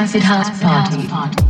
acid house party.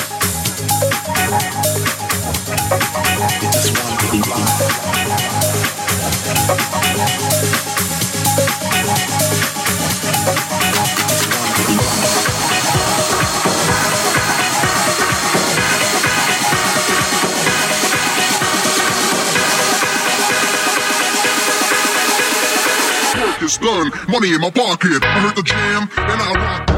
done. Money in my pocket. I heard the jam, and I rock.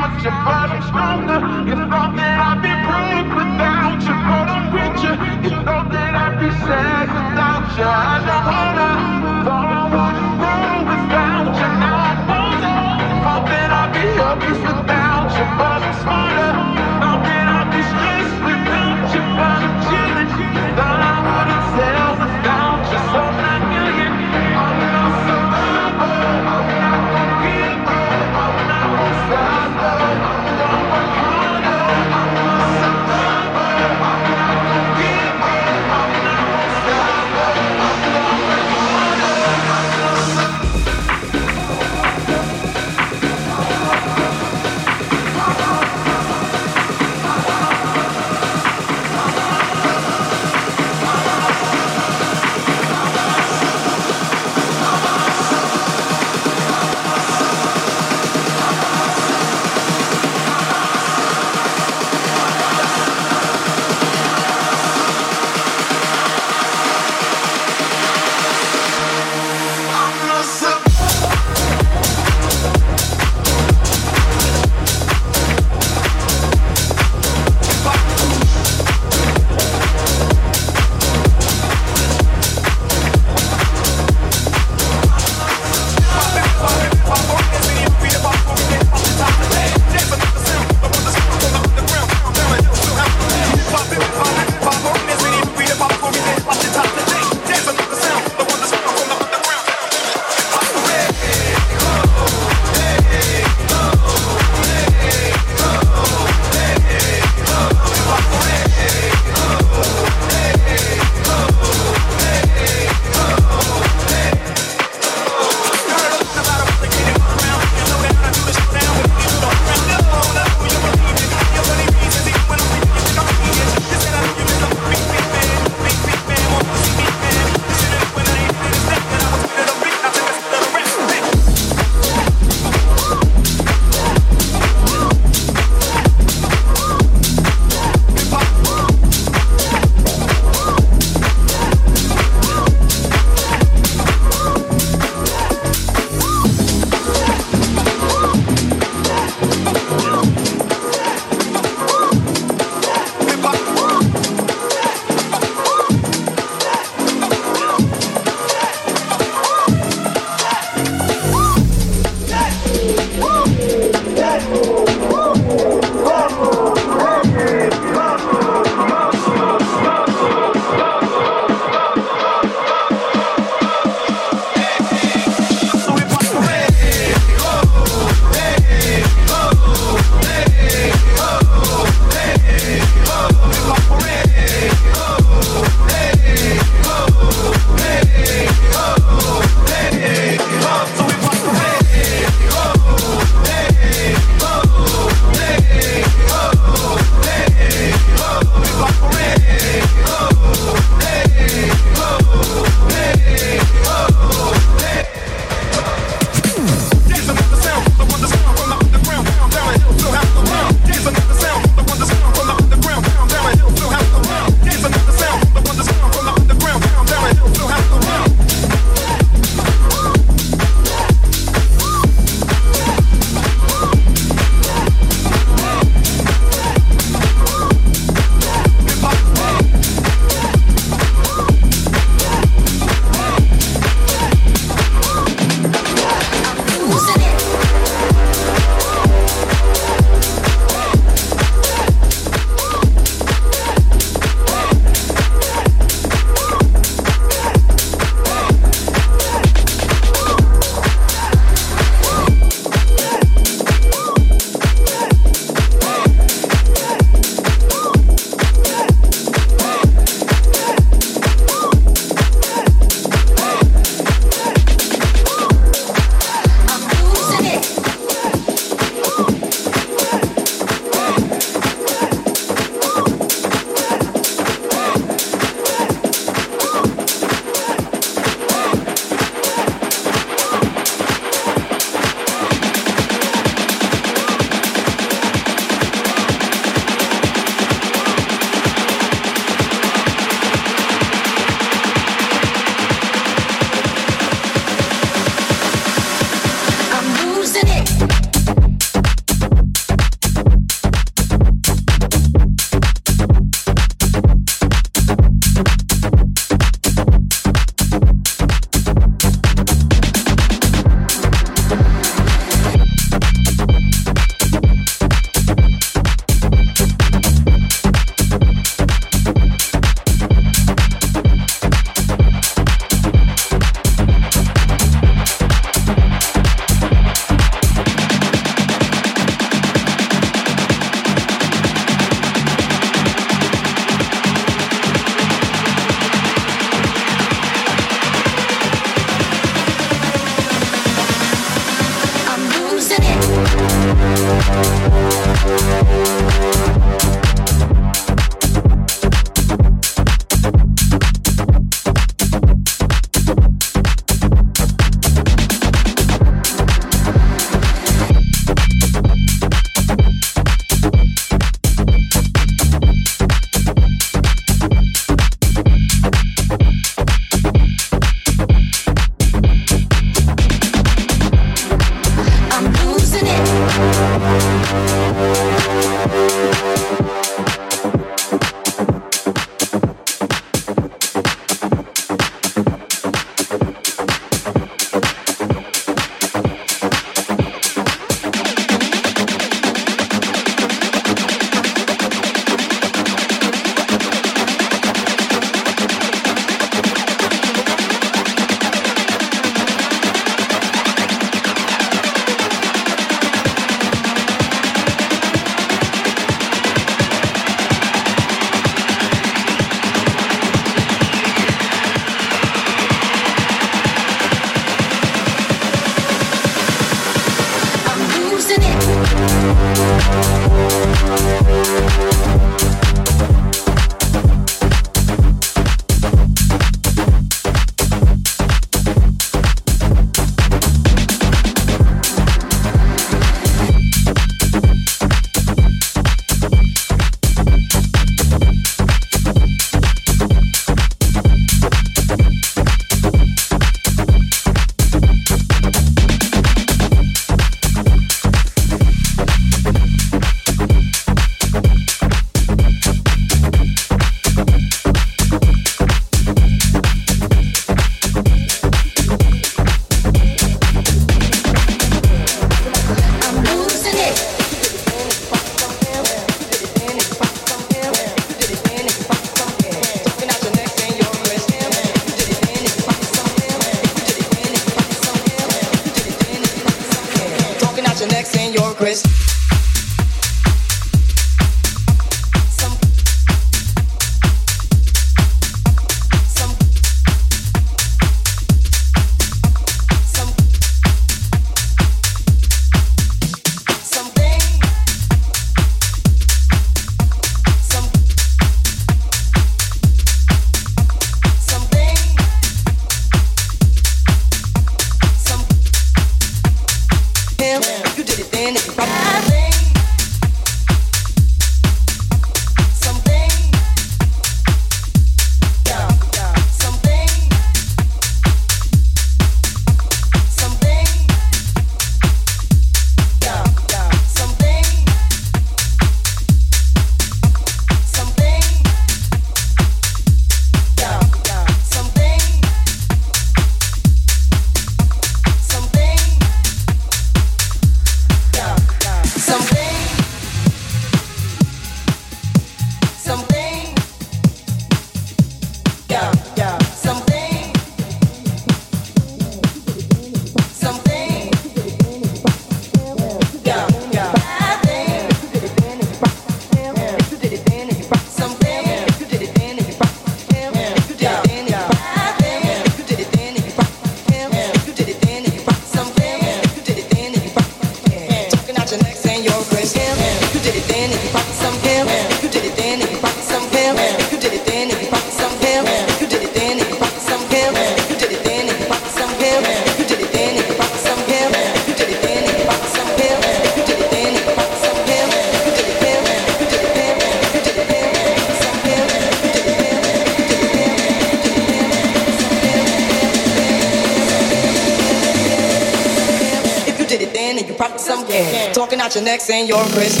Your neck saying you're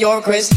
your Chris.